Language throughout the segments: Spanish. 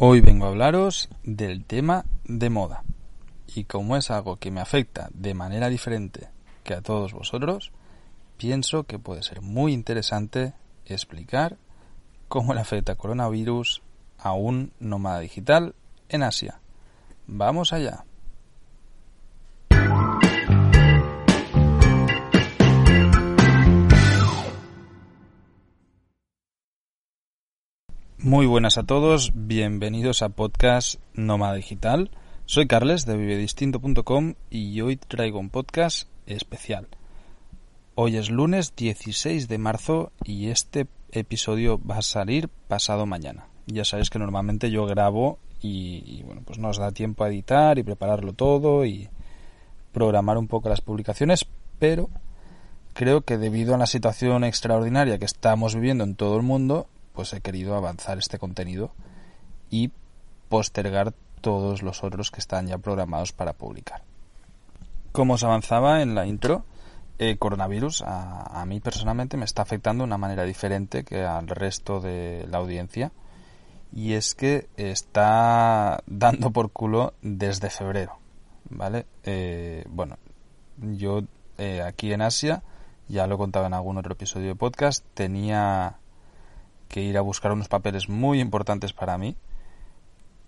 Hoy vengo a hablaros del tema de moda. Y como es algo que me afecta de manera diferente que a todos vosotros, pienso que puede ser muy interesante explicar cómo le afecta coronavirus a un nómada digital en Asia. Vamos allá. Muy buenas a todos, bienvenidos a podcast Nómada Digital. Soy Carles de vivedistinto.com y hoy traigo un podcast especial. Hoy es lunes 16 de marzo y este episodio va a salir pasado mañana. Ya sabéis que normalmente yo grabo y, bueno, pues nos da tiempo a editar y prepararlo todo y programar un poco las publicaciones, pero creo que debido a la situación extraordinaria que estamos viviendo en todo el mundo, pues he querido avanzar este contenido y postergar todos los otros que están ya programados para publicar. Como os avanzaba en la intro, el coronavirus a, a, mí personalmente me está afectando de una manera diferente que al resto de la audiencia y es que está dando por culo desde febrero, ¿vale? Eh, bueno, yo eh, aquí en Asia, ya lo contaba en algún otro episodio de podcast, tenía que ir a buscar unos papeles muy importantes para mí,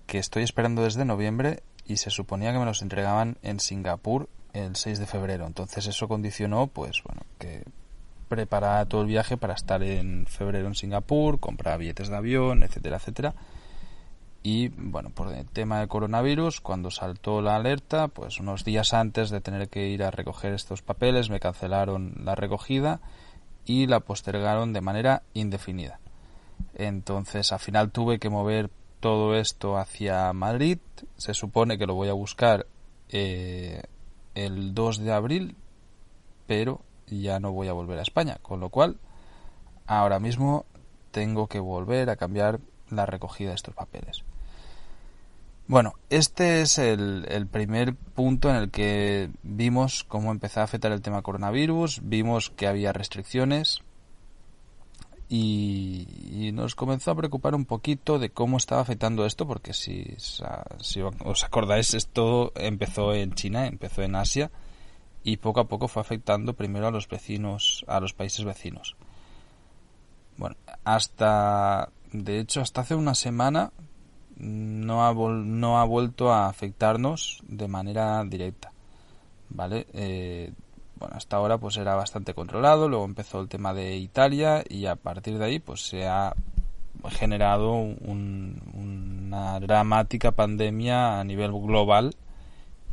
que estoy esperando desde noviembre y se suponía que me los entregaban en Singapur el 6 de febrero. Entonces eso condicionó, pues bueno, que preparara todo el viaje para estar en febrero en Singapur, comprar billetes de avión, etcétera, etcétera. Y bueno, por el tema del coronavirus, cuando saltó la alerta, pues unos días antes de tener que ir a recoger estos papeles, me cancelaron la recogida y la postergaron de manera indefinida. Entonces, al final tuve que mover todo esto hacia Madrid. Se supone que lo voy a buscar eh, el 2 de abril, pero ya no voy a volver a España. Con lo cual, ahora mismo tengo que volver a cambiar la recogida de estos papeles. Bueno, este es el, el, primer punto en el que vimos cómo empezó a afectar el tema coronavirus, vimos que había restricciones, y, y, nos comenzó a preocupar un poquito de cómo estaba afectando esto, porque si, si, os acordáis, esto empezó en China, empezó en Asia y poco a poco fue afectando primero a los vecinos, a los países vecinos. Bueno, hasta, de hecho, hasta hace una semana no ha, no ha vuelto a afectarnos de manera directa, ¿vale? Eh, bueno, hasta ahora pues era bastante controlado, luego empezó el tema de Italia y a partir de ahí pues se ha generado un, una dramática pandemia a nivel global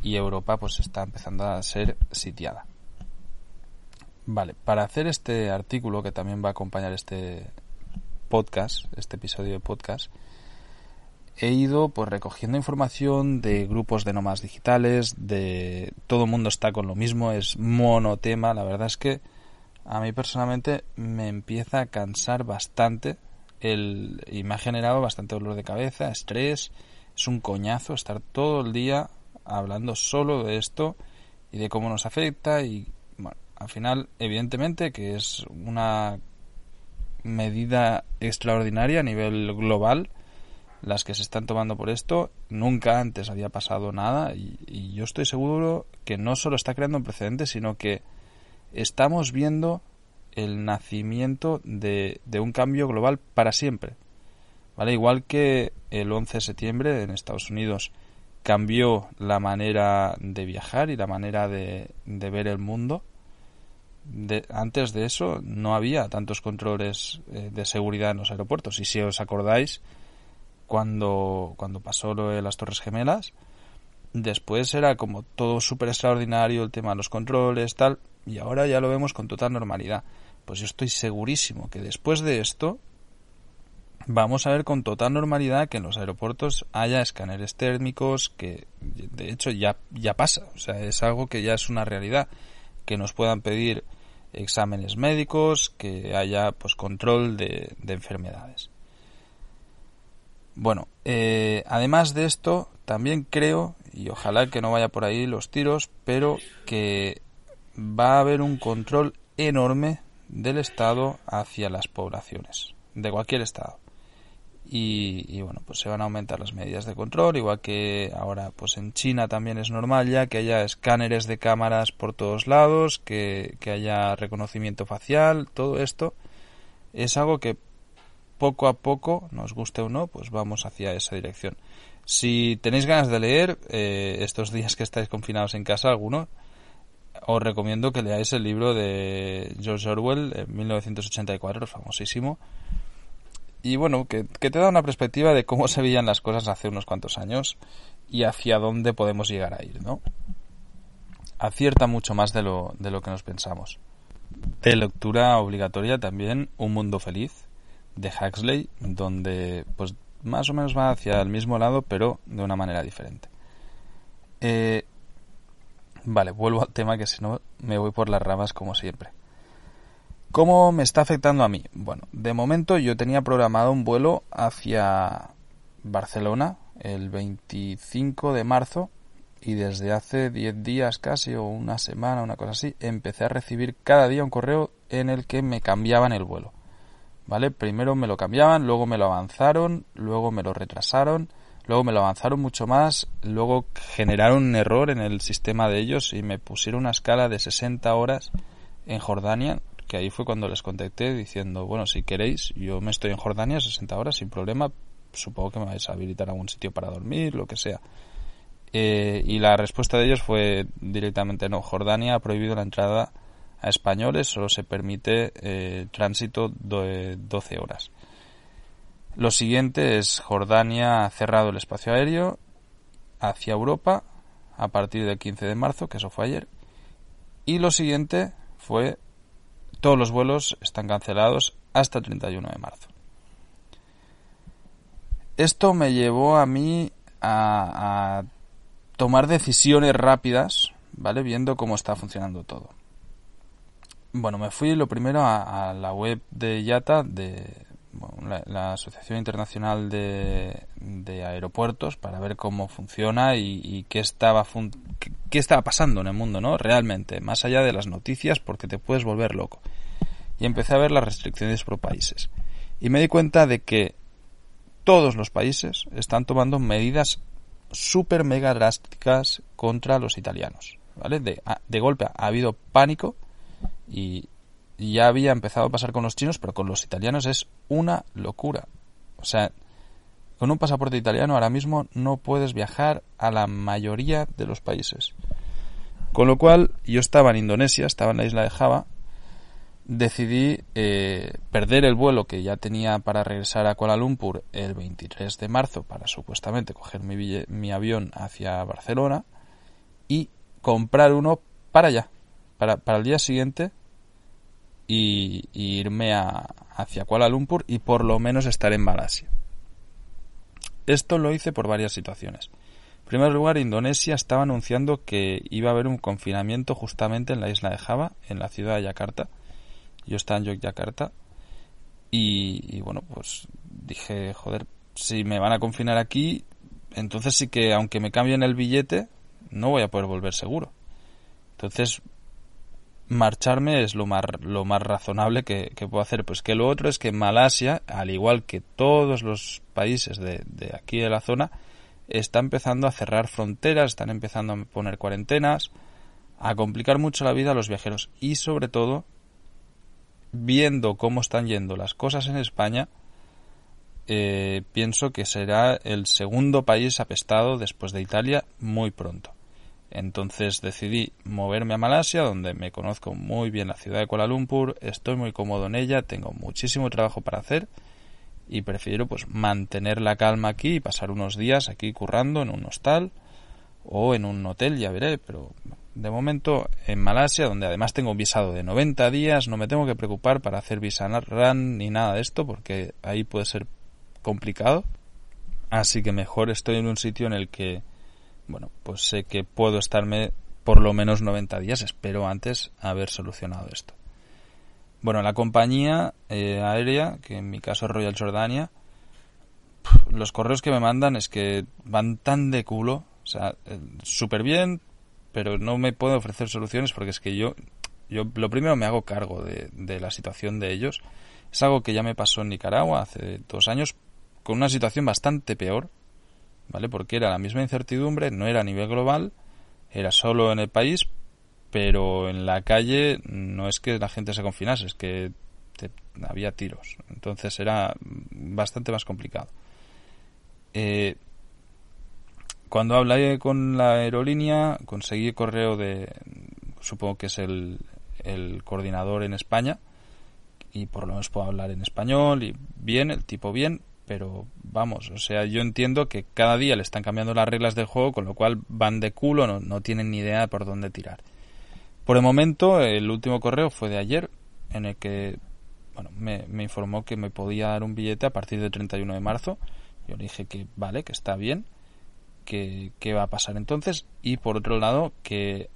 y Europa pues está empezando a ser sitiada. Vale, para hacer este artículo que también va a acompañar este podcast, este episodio de podcast, he ido pues recogiendo información de grupos de nomás digitales, de todo el mundo está con lo mismo, es monotema, la verdad es que a mí personalmente me empieza a cansar bastante el y me ha generado bastante dolor de cabeza, estrés, es un coñazo estar todo el día hablando solo de esto y de cómo nos afecta y bueno, al final evidentemente que es una medida extraordinaria a nivel global las que se están tomando por esto. Nunca antes había pasado nada y, y, yo estoy seguro que no solo está creando un precedente, sino que estamos viendo el nacimiento de, de un cambio global para siempre. ¿Vale? Igual que el 11 de septiembre en Estados Unidos cambió la manera de viajar y la manera de, de ver el mundo. De, antes de eso no había tantos controles eh, de seguridad en los aeropuertos y si os acordáis cuando, cuando pasó lo de las Torres Gemelas. Después era como todo súper extraordinario, el tema de los controles, tal, y ahora ya lo vemos con total normalidad. Pues yo estoy segurísimo que después de esto vamos a ver con total normalidad que en los aeropuertos haya escáneres térmicos, que de hecho ya, ya pasa, o sea, es algo que ya es una realidad, que nos puedan pedir exámenes médicos, que haya pues control de, enfermedades. Bueno, eh, además de esto, también creo, y ojalá que no vaya por ahí los tiros, pero que va a haber un control enorme del Estado hacia las poblaciones, de cualquier Estado. Y, bueno, pues se van a aumentar las medidas de control, igual que ahora pues en China también es normal ya que haya escáneres de cámaras por todos lados, que, que haya reconocimiento facial, todo esto es algo que poco a poco, nos guste o no, pues vamos hacia esa dirección. Si tenéis ganas de leer, eh, estos días que estáis confinados en casa, alguno, os recomiendo que leáis el libro de George Orwell, en 1984, famosísimo, y bueno, que, te da una perspectiva de cómo se veían las cosas hace unos cuantos años y hacia dónde podemos llegar a ir, ¿no? Acierta mucho más de lo, de lo que nos pensamos. De lectura obligatoria también Un Mundo Feliz de Huxley, donde pues más o menos va hacia el mismo lado, pero de una manera diferente. Eh, vale, vuelvo al tema que si no me voy por las ramas como siempre. ¿Cómo me está afectando a mí? Bueno, de momento yo tenía programado un vuelo hacia Barcelona el 25 de marzo y desde hace 10 días casi o una semana, una cosa así, empecé a recibir cada día un correo en el que me cambiaban el vuelo. ¿Vale? Primero me lo cambiaban, luego me lo avanzaron, luego me lo retrasaron, luego me lo avanzaron mucho más, luego generaron un error en el sistema de ellos y me pusieron una escala de 60 horas en Jordania que ahí fue cuando les contacté diciendo, bueno, si queréis, yo me estoy en Jordania 60 horas sin problema, supongo que me vais a habilitar algún sitio para dormir, lo que sea. Eh, y la respuesta de ellos fue directamente no, Jordania ha prohibido la entrada a españoles, solo se permite eh, tránsito de 12 horas. Lo siguiente es Jordania ha cerrado el espacio aéreo hacia Europa a partir del 15 de marzo, que eso fue ayer. Y lo siguiente fue todos los vuelos están cancelados hasta el 31 de marzo. Esto me llevó a mí a, tomar decisiones rápidas, ¿vale? Viendo cómo está funcionando todo. Bueno, me fui lo primero a, la web de IATA, de la, Asociación Internacional de, Aeropuertos, para ver cómo funciona y, qué estaba qué estaba pasando en el mundo, ¿no? Realmente, más allá de las noticias, porque te puedes volver loco. Y empecé a ver las restricciones por países. Y me di cuenta de que todos los países están tomando medidas súper mega drásticas contra los italianos. ¿Vale? De, de golpe ha habido pánico y ya había empezado a pasar con los chinos, pero con los italianos es una locura. O sea, con un pasaporte italiano ahora mismo no puedes viajar a la mayoría de los países. Con lo cual, yo estaba en Indonesia, estaba en la isla de Java, decidí eh, perder el vuelo que ya tenía para regresar a Kuala Lumpur el 23 de marzo para supuestamente coger mi, mi avión hacia Barcelona y comprar uno para allá, para, para el día siguiente y, irme a, hacia Kuala Lumpur y por lo menos estar en Malasia. Esto lo hice por varias situaciones. En primer lugar, Indonesia estaba anunciando que iba a haber un confinamiento justamente en la isla de Java, en la ciudad de Yakarta. Yo estaba en Yogyakarta y, y bueno, pues dije, joder, si me van a confinar aquí, entonces sí que aunque me cambien el billete, no voy a poder volver seguro. Entonces marcharme es lo más, lo más razonable que, puedo hacer. Pues que lo otro es que Malasia, al igual que todos los países de, de aquí de la zona, está empezando a cerrar fronteras, están empezando a poner cuarentenas, a complicar mucho la vida a los viajeros y sobre todo, viendo cómo están yendo las cosas en España, eh, pienso que será el segundo país apestado después de Italia muy pronto. Entonces decidí moverme a Malasia, donde me conozco muy bien la ciudad de Kuala Lumpur, estoy muy cómodo en ella, tengo muchísimo trabajo para hacer y prefiero pues mantener la calma aquí y pasar unos días aquí currando en un hostal o en un hotel, ya veré, pero de momento en Malasia, donde además tengo un visado de 90 días, no me tengo que preocupar para hacer visa run ni nada de esto, porque ahí puede ser complicado. Así que mejor estoy en un sitio en el que, bueno, pues sé que puedo estarme por lo menos 90 días. Espero antes haber solucionado esto. Bueno, la compañía eh, aérea, que en mi caso es Royal Jordania, los correos que me mandan es que van tan de culo, o sea, eh, súper bien, pero no me puedo ofrecer soluciones porque es que yo, yo lo primero me hago cargo de, de la situación de ellos. Es algo que ya me pasó en Nicaragua hace dos años con una situación bastante peor, ¿vale? Porque era la misma incertidumbre, no era a nivel global, era solo en el país, pero en la calle no es que la gente se confinase, es que había tiros. Entonces era bastante más complicado. Eh, cuando hablé con la aerolínea, conseguí correo de, supongo que es el, el coordinador en España, y por lo menos puedo hablar en español, y bien, el tipo bien, pero vamos, o sea, yo entiendo que cada día le están cambiando las reglas del juego, con lo cual van de culo, no, no tienen ni idea de por dónde tirar. Por el momento, el último correo fue de ayer, en el que bueno, me, informó que me podía dar un billete a partir del 31 de marzo. Yo le dije que vale, que está bien, que, qué va a pasar entonces. Y por otro lado, que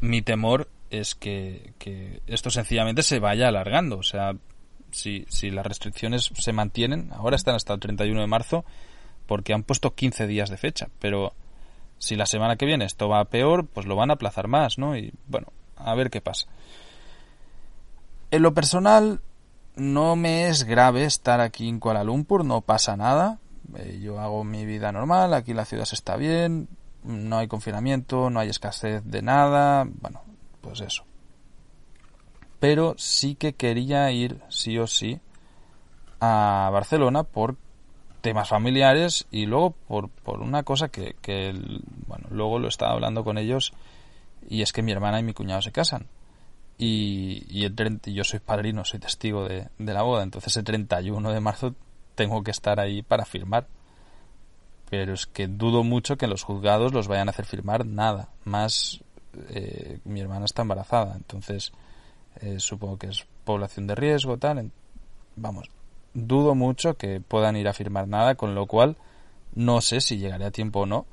mi temor es que, que, esto sencillamente se vaya alargando. O sea, si, si las restricciones se mantienen, ahora están hasta el 31 de marzo porque han puesto 15 días de fecha, pero si la semana que viene esto va peor, pues lo van a aplazar más, ¿no? Y bueno, a ver qué pasa. En lo personal, no me es grave estar aquí en Kuala Lumpur, no pasa nada. Eh, yo hago mi vida normal, aquí la ciudad está bien, no hay confinamiento, no hay escasez de nada, bueno, pues eso. Pero sí que quería ir, sí o sí, a Barcelona por temas familiares y luego por, por una cosa que, que, bueno, luego lo estaba hablando con ellos y es que mi hermana y mi cuñado se casan. Y, y el yo soy padrino, soy testigo de, de la boda, entonces el 31 de marzo tengo que estar ahí para firmar. Pero es que dudo mucho que los juzgados los vayan a hacer firmar nada. Más eh, mi hermana está embarazada, entonces eh, supongo que es población de riesgo, tal. Vamos, dudo mucho que puedan ir a firmar nada, con lo cual no sé si llegaré a tiempo o no,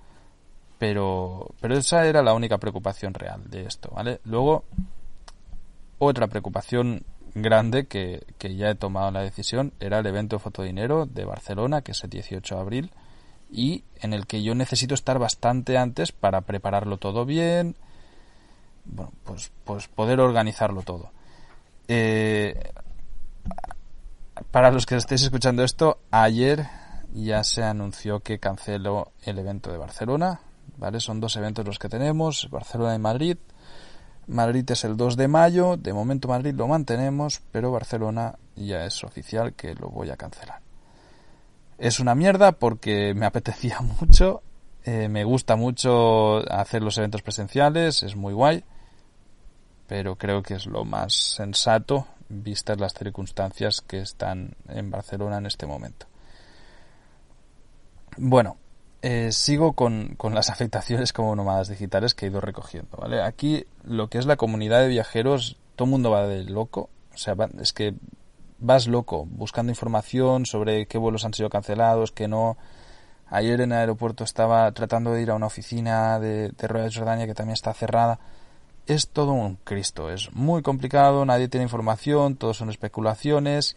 pero, pero esa era la única preocupación real de esto, ¿vale? Luego, otra preocupación grande que, que ya he tomado la decisión era el evento Fotodinero de Barcelona, que es el 18 de abril, y en el que yo necesito estar bastante antes para prepararlo todo bien, bueno, pues, pues poder organizarlo todo. Eh, para los que estéis escuchando esto, ayer ya se anunció que canceló el evento de Barcelona, ¿vale? Son dos eventos los que tenemos, Barcelona y Madrid. Madrid es el 2 de mayo, de momento Madrid lo mantenemos, pero Barcelona ya es oficial que lo voy a cancelar. Es una mierda porque me apetecía mucho, eh, me gusta mucho hacer los eventos presenciales, es muy guay, pero creo que es lo más sensato vistas las circunstancias que están en Barcelona en este momento. Bueno, eh, sigo con, con, las afectaciones como nómadas digitales que he ido recogiendo, ¿vale? Aquí lo que es la comunidad de viajeros, todo el mundo va de loco, o sea, es que vas loco buscando información sobre qué vuelos han sido cancelados, qué no. Ayer en el aeropuerto estaba tratando de ir a una oficina de, de Royal Jordania que también está cerrada es todo un Cristo. Es muy complicado, nadie tiene información, todo son especulaciones.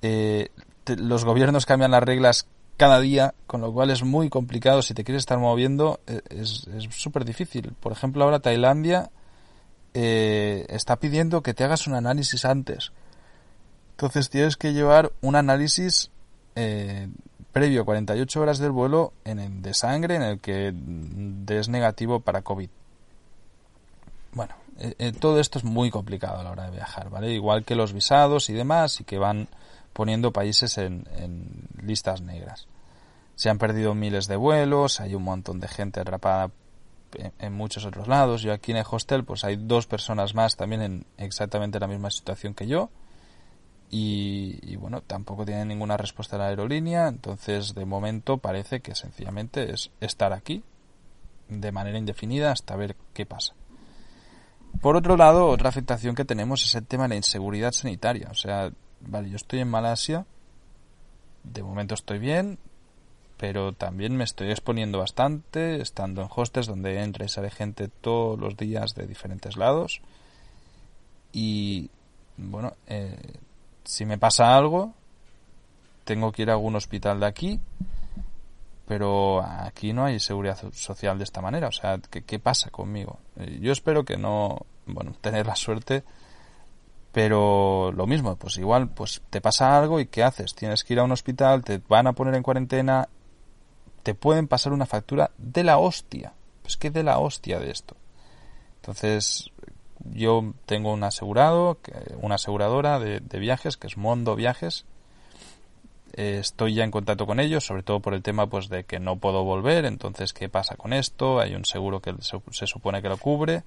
Eh, los gobiernos cambian las reglas cada día, con lo cual es muy complicado. Si te quieres estar moviendo, eh, es súper difícil. Por ejemplo, ahora Tailandia eh, está pidiendo que te hagas un análisis antes. Entonces tienes que llevar un análisis previo a 48 horas del vuelo en el de sangre en el que des negativo para COVID. Bueno, eh, eh, todo esto es muy complicado a la hora de viajar, ¿vale? Igual que los visados y demás, y que van poniendo países en, listas negras. Se han perdido miles de vuelos, hay un montón de gente atrapada en, muchos otros lados. Yo aquí en el hostel, pues hay dos personas más también en exactamente la misma situación que yo. Y, bueno, tampoco tienen ninguna respuesta de la aerolínea, entonces de momento parece que sencillamente es estar aquí de manera indefinida hasta ver qué pasa. Por otro lado, otra afectación que tenemos es el tema de la inseguridad sanitaria. O sea, vale, yo estoy en Malasia de momento estoy bien, pero también me estoy exponiendo bastante, estando en hostes donde entra y sale gente todos los días de diferentes lados. Y bueno, eh, si me pasa algo, tengo que ir a algún hospital de aquí, pero aquí no hay seguridad social de esta manera. O sea, ¿qué, qué pasa conmigo? Eh, yo espero que no, bueno, tener la suerte, pero lo mismo, pues igual, pues te pasa algo y ¿qué haces? Tienes que ir a un hospital, te van a poner en cuarentena, te pueden pasar una factura de la hostia. Pues que de la hostia de esto. Entonces, yo tengo un asegurado, una aseguradora de, viajes, que es Mondo Viajes. Estoy ya en contacto con ellos, sobre todo por el tema pues de que no puedo volver. Entonces, ¿qué pasa con esto? Hay un seguro que se, supone que lo cubre.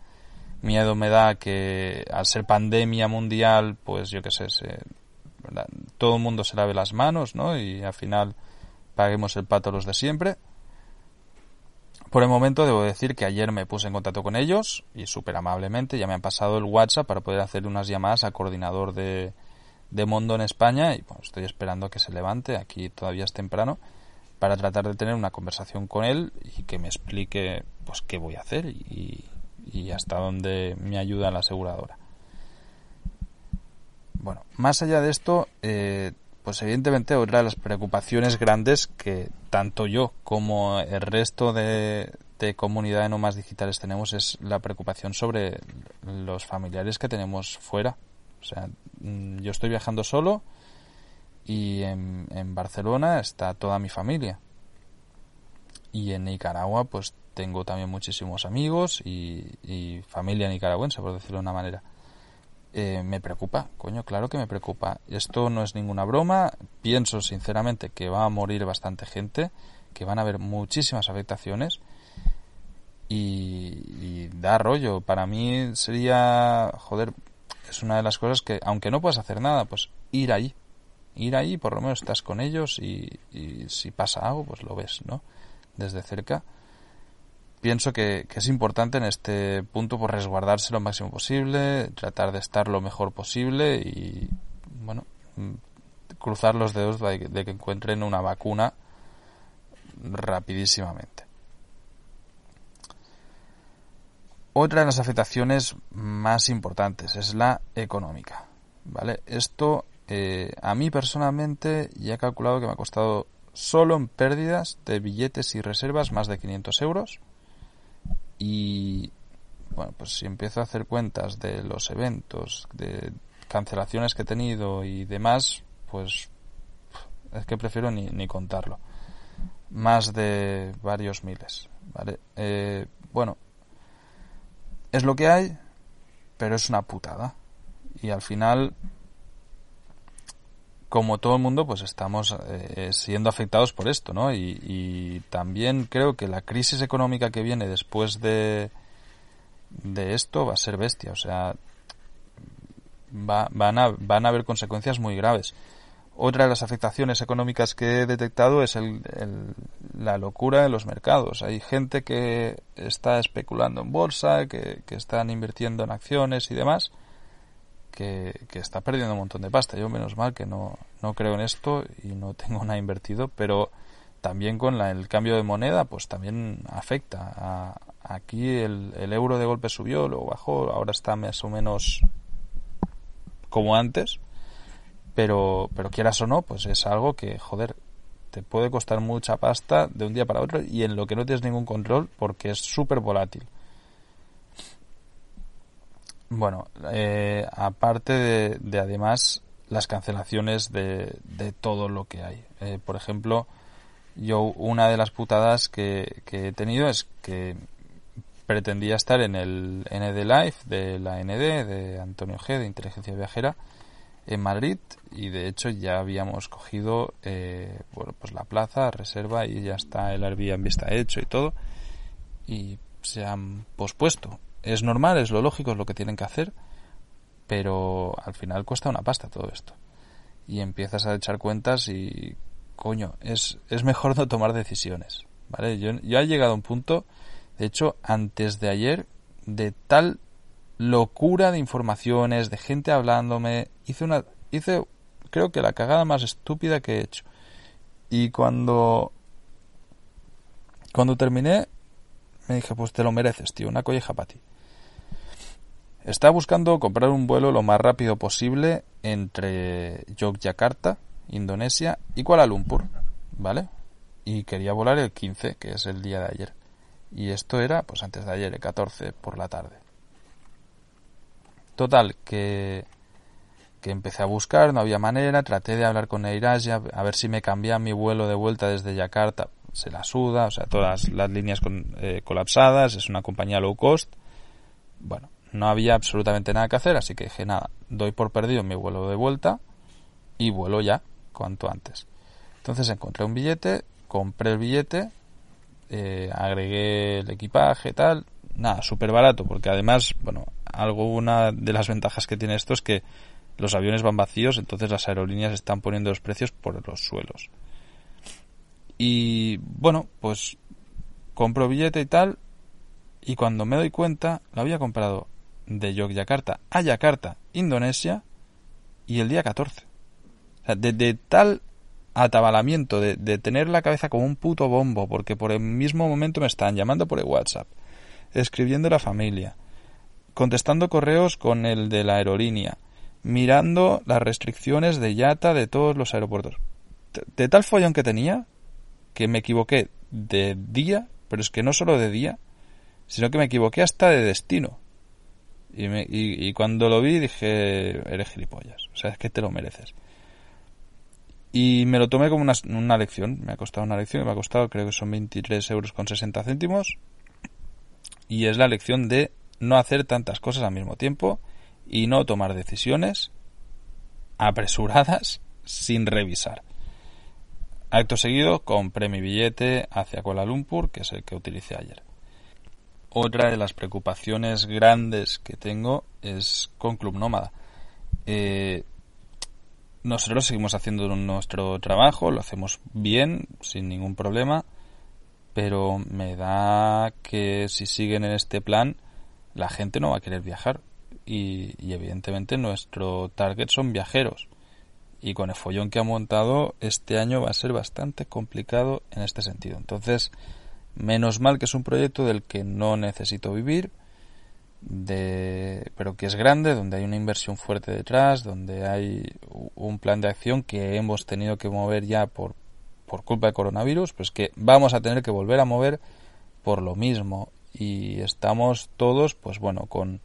Miedo me da que al ser pandemia mundial, pues yo qué sé, todo el mundo se lave las manos, ¿no? Y al final paguemos el pato los de siempre. Por el momento debo decir que ayer me puse en contacto con ellos y súper amablemente ya me han pasado el WhatsApp para poder hacer unas llamadas al coordinador de, de Mondo en España y bueno, estoy esperando que se levante, aquí todavía es temprano, para tratar de tener una conversación con él y que me explique pues qué voy a hacer y, y hasta dónde me ayuda la aseguradora. Bueno, más allá de esto, eh, pues evidentemente otra de las preocupaciones grandes que tanto yo como el resto de, de comunidad de nomás digitales tenemos es la preocupación sobre los familiares que tenemos fuera. O sea, mm, yo estoy viajando solo y en, Barcelona está toda mi familia. Y en Nicaragua pues tengo también muchísimos amigos y, y familia nicaragüense, por decirlo de una manera. Eh, me preocupa, coño, claro que me preocupa. Esto no es ninguna broma. Pienso sinceramente que va a morir bastante gente, que van a haber muchísimas afectaciones y, da rollo. Para mí sería, joder, es una de las cosas que, aunque no puedas hacer nada, pues ir ahí. Ir ahí, por lo menos estás con ellos y, si pasa algo, pues lo ves, ¿no? Desde cerca pienso que, es importante en este punto por pues, resguardarse lo máximo posible, tratar de estar lo mejor posible y, bueno, cruzar los dedos de, que encuentren una vacuna rapidísimamente. Otra de las afectaciones más importantes es la económica. ¿Vale? Esto eh, a mí personalmente ya he calculado que me ha costado solo en pérdidas de billetes y reservas más de 500 euros y bueno, pues si empiezo a hacer cuentas de los eventos, de cancelaciones que he tenido y demás, pues es que prefiero ni, ni contarlo. Más de varios miles, ¿vale? Eh, bueno, es lo que hay, pero es una putada. Y al final como todo el mundo, pues estamos eh, siendo afectados por esto, ¿no? Y, también creo que la crisis económica que viene después de, de esto va a ser bestia, o sea, va, van, a, van a haber consecuencias muy graves. Otra de las afectaciones económicas que he detectado es el, la locura de los mercados. Hay gente que está especulando en bolsa, que, que están invirtiendo en acciones y demás que, está perdiendo un montón de pasta. Yo menos mal que no, no creo en esto y no tengo nada invertido, pero también con el cambio de moneda pues también afecta. aquí el, el, euro de golpe subió, luego bajó, ahora está más o menos como antes, pero, pero quieras o no, pues es algo que, joder, te puede costar mucha pasta de un día para otro y en lo que no tienes ningún control porque es súper volátil. Bueno, eh, aparte de, además las cancelaciones de, de, todo lo que hay. Eh, por ejemplo, yo una de las putadas que, que, he tenido es que pretendía estar en el ND Live de la ND, de Antonio G, de Inteligencia Viajera, en Madrid y de hecho ya habíamos cogido eh, bueno, pues la plaza, reserva y ya está el Airbnb está hecho y todo y se han pospuesto es normal, es lo lógico, es lo que tienen que hacer, pero al final cuesta una pasta todo esto. Y empiezas a echar cuentas y, coño, es, es mejor no tomar decisiones, ¿vale? Yo, yo he llegado a un punto, de hecho, antes de ayer, de tal locura de informaciones, de gente hablándome, hice una, hice, creo que la cagada más estúpida que he hecho. Y cuando, cuando terminé, me dije, pues te lo mereces, tío, una colleja para ti. Estaba buscando comprar un vuelo lo más rápido posible entre Yogyakarta, Indonesia, y Kuala Lumpur, ¿vale? Y quería volar el 15, que es el día de ayer. Y esto era, pues antes de ayer, el 14 por la tarde. Total, que, que empecé a buscar, no había manera, traté de hablar con AirAsia, a ver si me cambiaba mi vuelo de vuelta desde Yakarta, se la suda, o sea, todas las líneas eh, colapsadas, es una compañía low cost. Bueno, no había absolutamente nada que hacer, así que dije, nada, doy por perdido mi vuelo de vuelta y vuelo ya, cuanto antes. Entonces encontré un billete, compré el billete, eh, agregué el equipaje, tal, nada, súper barato, porque además, bueno, algo, una de las ventajas que tiene esto es que los aviones van vacíos, entonces las aerolíneas están poniendo los precios por los suelos. Y bueno, pues compro billete y tal, y cuando me doy cuenta, lo había comprado de Yogyakarta a Yakarta, Indonesia, y el día 14. O sea, de, tal atabalamiento, de, de, tener la cabeza como un puto bombo, porque por el mismo momento me están llamando por el WhatsApp, escribiendo a la familia, contestando correos con el de la aerolínea, mirando las restricciones de YATA de todos los aeropuertos. De, tal follón que tenía, que me equivoqué de día, pero es que no solo de día, sino que me equivoqué hasta de destino. Y, me, y, cuando lo vi dije, eres gilipollas, o sea, es que te lo mereces. Y me lo tomé como una, una lección, me ha costado una lección, me ha costado creo que son 23 euros con 60 céntimos. Y es la lección de no hacer tantas cosas al mismo tiempo y no tomar decisiones apresuradas sin revisar. Acto seguido compré mi billete hacia Kuala Lumpur, que es el que utilicé ayer. Otra de las preocupaciones grandes que tengo es con Club Nómada. Eh, nosotros seguimos haciendo nuestro trabajo, lo hacemos bien, sin ningún problema, pero me da que si siguen en este plan, la gente no va a querer viajar. Y, evidentemente nuestro target son viajeros. Y con el follón que ha montado, este año va a ser bastante complicado en este sentido. Entonces, Menos mal que es un proyecto del que no necesito vivir, de, pero que es grande, donde hay una inversión fuerte detrás, donde hay un plan de acción que hemos tenido que mover ya por, por culpa del coronavirus, pues que vamos a tener que volver a mover por lo mismo. Y estamos todos, pues bueno, con,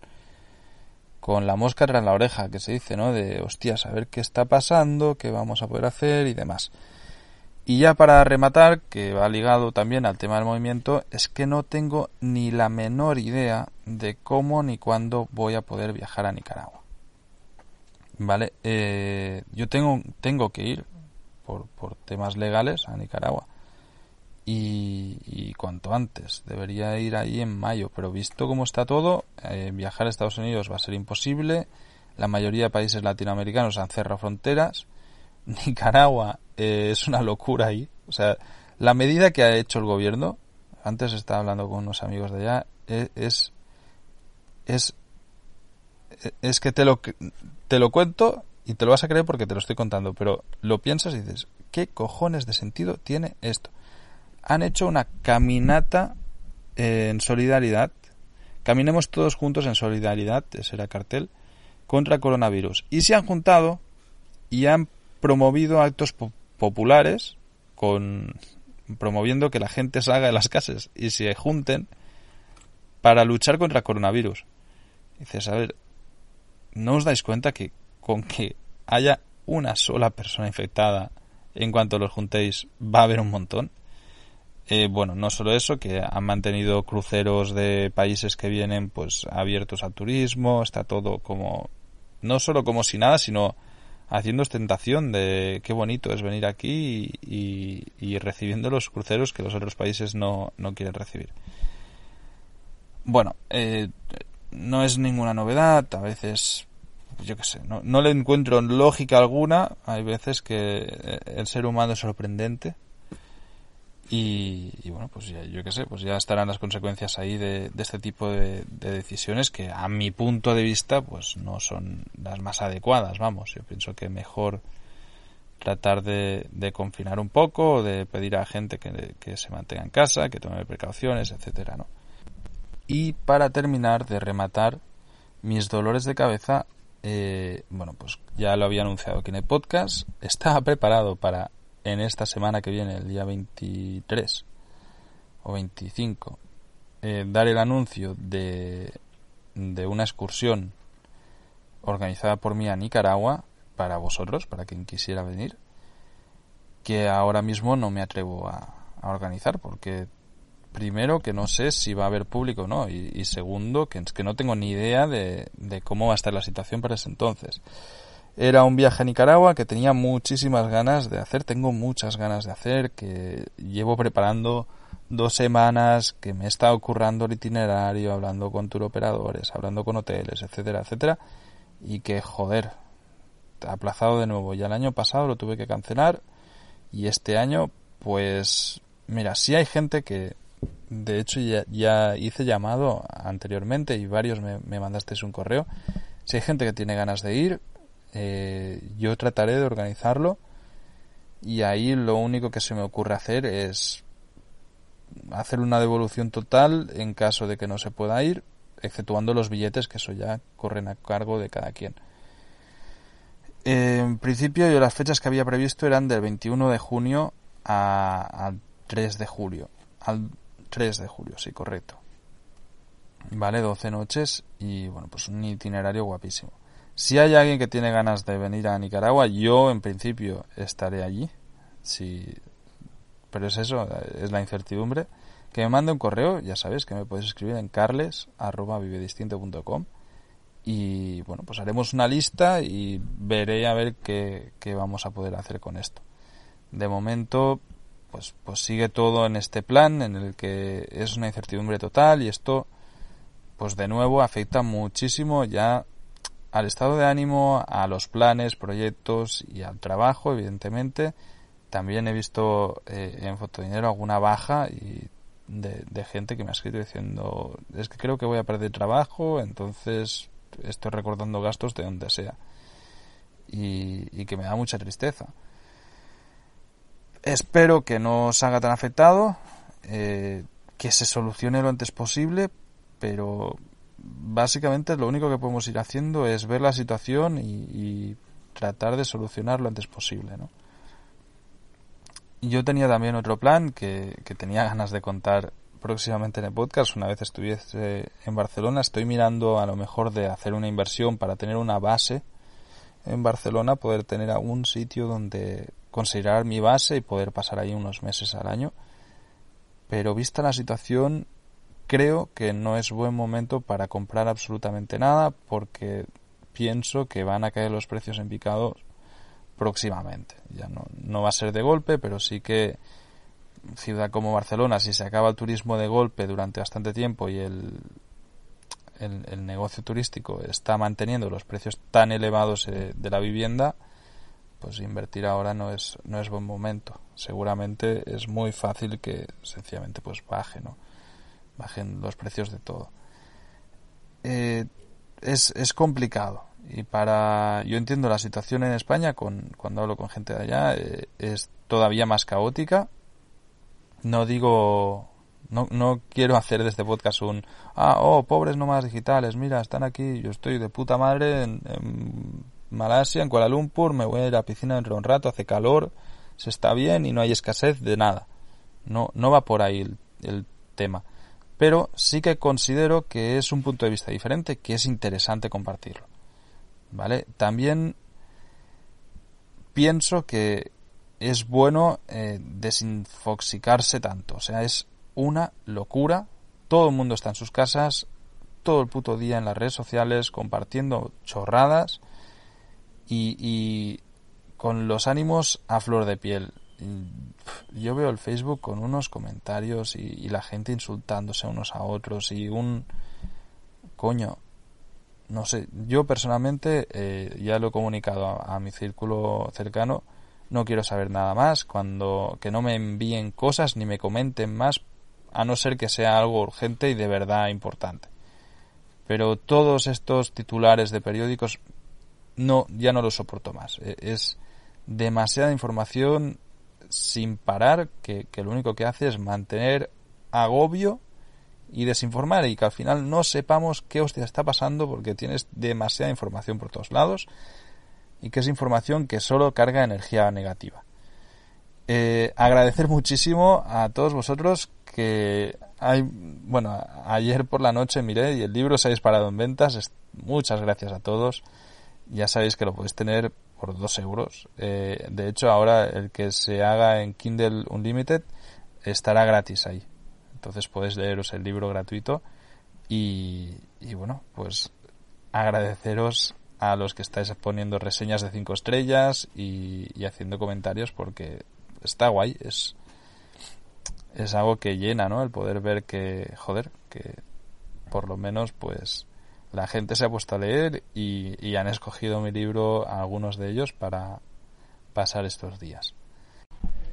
con la mosca tras la oreja, que se dice, ¿no? De, hostias, a ver qué está pasando, qué vamos a poder hacer y demás. Y ya para rematar, que va ligado también al tema del movimiento, es que no tengo ni la menor idea de cómo ni cuándo voy a poder viajar a Nicaragua. ¿Vale? Eh, yo tengo, tengo que ir por, por temas legales a Nicaragua. Y, cuanto antes. Debería ir ahí en mayo. Pero visto cómo está todo, eh, viajar a Estados Unidos va a ser imposible. La mayoría de países latinoamericanos han cerrado fronteras. Nicaragua eh, es una locura ahí. O sea, la medida que ha hecho el gobierno, antes estaba hablando con unos amigos de allá, e, es, es, es, que te lo, te lo cuento y te lo vas a creer porque te lo estoy contando, pero lo piensas y dices, ¿qué cojones de sentido tiene esto? Han hecho una caminata en solidaridad, caminemos todos juntos en solidaridad, ese era cartel, contra el coronavirus. Y se han juntado y han promovido actos populares con promoviendo que la gente salga de las casas y se junten para luchar contra el coronavirus. dices, a ver, ¿no os dais cuenta que con que haya una sola persona infectada en cuanto los juntéis va a haber un montón? Eh, bueno, no solo eso, que han mantenido cruceros de países que vienen pues abiertos al turismo, está todo como no solo como si nada, sino haciendo ostentación de qué bonito es venir aquí y, recibiendo los cruceros que los otros países no, no quieren recibir. Bueno, eh, no es ninguna novedad, a veces, yo qué sé, no, no le encuentro lógica alguna, hay veces que el ser humano es sorprendente y, bueno, pues ya, yo qué sé, pues ya estarán las consecuencias ahí de, este tipo de, decisiones que a mi punto de vista pues no son las más adecuadas, vamos. Yo pienso que mejor tratar de, confinar un poco, de pedir a gente que, que, se mantenga en casa, que tome precauciones, etcétera, ¿no? Y para terminar de rematar mis dolores de cabeza, eh, bueno, pues ya lo había anunciado aquí en el podcast, estaba preparado para en esta semana que viene, el día 23 o 25, eh, dar el anuncio de, de una excursión organizada por mí a Nicaragua para vosotros, para quien quisiera venir, que ahora mismo no me atrevo a, organizar porque primero que no sé si va a haber público o no y, segundo que, no tengo ni idea de, de, cómo va a estar la situación para ese entonces. Era un viaje a Nicaragua que tenía muchísimas ganas de hacer, tengo muchas ganas de hacer, que llevo preparando dos semanas, que me he estado el itinerario, hablando con tour operadores, hablando con hoteles, etcétera, etcétera, y que joder, aplazado de nuevo. Ya el año pasado lo tuve que cancelar y este año, pues, mira, si hay gente que, de hecho, ya, hice llamado anteriormente y varios me, me mandasteis un correo. Si hay gente que tiene ganas de ir, eh, yo trataré de organizarlo y ahí lo único que se me ocurre hacer es hacer una devolución total en caso de que no se pueda ir, exceptuando los billetes que eso ya corren a cargo de cada quien. En principio yo las fechas que había previsto eran del 21 de junio al 3 de julio. Al 3 de julio, sí, correcto. Vale, 12 noches y bueno, pues un itinerario guapísimo. Si hay alguien que tiene ganas de venir a Nicaragua, yo en principio estaré allí. Si... Pero es eso, es la incertidumbre. Que me mande un correo, ya sabes que me puedes escribir en carles.vivedistinto.com y bueno, pues haremos una lista y veré a ver qué, qué, vamos a poder hacer con esto. De momento, pues, pues sigue todo en este plan en el que es una incertidumbre total y esto, pues de nuevo afecta muchísimo ya al estado de ánimo, a los planes, proyectos y al trabajo, evidentemente. También he visto eh, en Fotodinero alguna baja y de, gente que me ha escrito diciendo es que creo que voy a perder trabajo, entonces estoy recordando gastos de donde sea. Y, que me da mucha tristeza. Espero que no os haga tan afectado, eh, que se solucione lo antes posible, pero básicamente lo único que podemos ir haciendo es ver la situación y, tratar de solucionar lo antes posible, ¿no? Yo tenía también otro plan que, que tenía ganas de contar próximamente en el podcast, una vez estuviese en Barcelona, estoy mirando a lo mejor de hacer una inversión para tener una base en Barcelona, poder tener algún sitio donde considerar mi base y poder pasar ahí unos meses al año. Pero vista la situación, creo que no es buen momento para comprar absolutamente nada porque pienso que van a caer los precios en picado próximamente. Ya no, no va a ser de golpe, pero sí que ciudad como Barcelona, si se acaba el turismo de golpe durante bastante tiempo y el, el, negocio turístico está manteniendo los precios tan elevados eh, de la vivienda, pues invertir ahora no es, no es buen momento. Seguramente es muy fácil que sencillamente pues baje, ¿no? Los precios de todo. Eh, es, es complicado y para yo entiendo la situación en España con cuando hablo con gente de allá eh, es todavía más caótica no digo, no, no quiero hacer de este podcast un, ah, oh, pobres nómadas digitales, mira, están aquí, yo estoy de puta madre en, Malasia, en Kuala Lumpur, me voy a ir a la piscina dentro de un rato, hace calor, se está bien y no hay escasez de nada. No, no va por ahí el, el tema. Pero sí que considero que es un punto de vista diferente, que es interesante compartirlo. ¿Vale? También pienso que es bueno eh, desinfoxicarse tanto. O sea, es una locura. Todo el mundo está en sus casas, todo el puto día en las redes sociales compartiendo chorradas y, con los ánimos a flor de piel. Yo veo el Facebook con unos comentarios y, la gente insultándose unos a otros y un coño. No sé, yo personalmente eh, ya lo he comunicado a mi círculo cercano no quiero saber nada más, cuando que no me envíen cosas ni me comenten más, a no ser que sea algo urgente y de verdad importante. Pero todos estos titulares de periódicos no ya no los soporto más. E, es demasiada información sin parar que, que lo único que hace es mantener agobio y desinformar y que al final no sepamos qué hostia está pasando porque tienes demasiada información por todos lados y que es información que solo carga energía negativa. Eh, agradecer muchísimo a todos vosotros que hay, bueno, ayer por la noche miré y el libro se ha disparado en ventas. Muchas gracias a todos. Ya sabéis que lo podéis tener por dos euros. Eh, de hecho, ahora el que se haga en Kindle Unlimited estará gratis ahí. Entonces podéis leeros el libro gratuito y, y bueno, pues agradeceros a los que estáis poniendo reseñas de cinco estrellas y, y haciendo comentarios porque está guay, es, es algo que llena, ¿no? El poder ver que, joder, que por lo menos pues la gente se ha puesto a leer y, han escogido mi libro, algunos de ellos, para pasar estos días.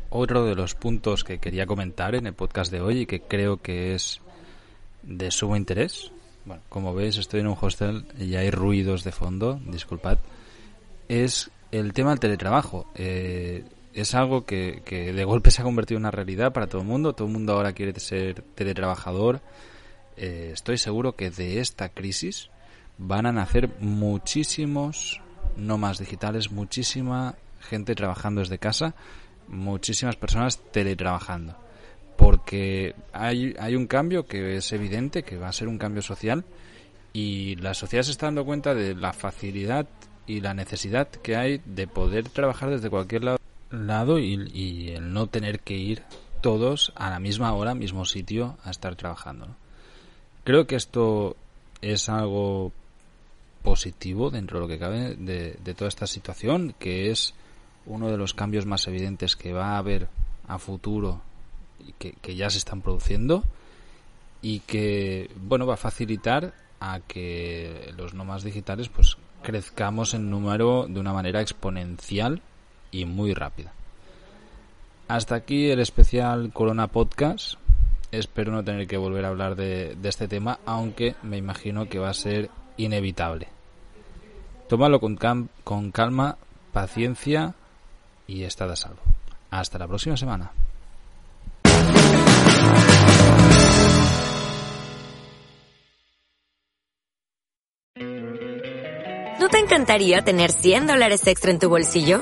Otro de los puntos que quería comentar en el podcast de hoy y que creo que es de sumo interés. Bueno, como veis estoy en un hostel y hay ruidos de fondo, disculpad. Es el tema del teletrabajo. Eh, es algo que, que, de golpe se ha convertido en una realidad para todo el mundo. Todo el mundo ahora quiere ser teletrabajador. Eh, estoy seguro que de esta crisis van a nacer muchísimos más digitales, muchísima gente trabajando desde casa, muchísimas personas teletrabajando. Porque hay, un cambio que es evidente, que va a ser un cambio social, y la sociedad se está dando cuenta de la facilidad y la necesidad que hay de poder trabajar desde cualquier lado y, el no tener que ir todos a la misma hora, mismo sitio, a estar trabajando. Creo que esto es algo positivo dentro de lo que cabe de, toda esta situación, que es uno de los cambios más evidentes que va a haber a futuro y que, que ya se están produciendo y que bueno va a facilitar a que los nómadas digitales pues crezcamos en número de una manera exponencial y muy rápida. Hasta aquí el especial Corona Podcast. Espero no tener que volver a hablar de, este tema, aunque me imagino que va a ser inevitable. Tómalo con, con calma, paciencia y estad a salvo. Hasta la próxima semana. ¿No te encantaría tener 100 dólares extra en tu bolsillo?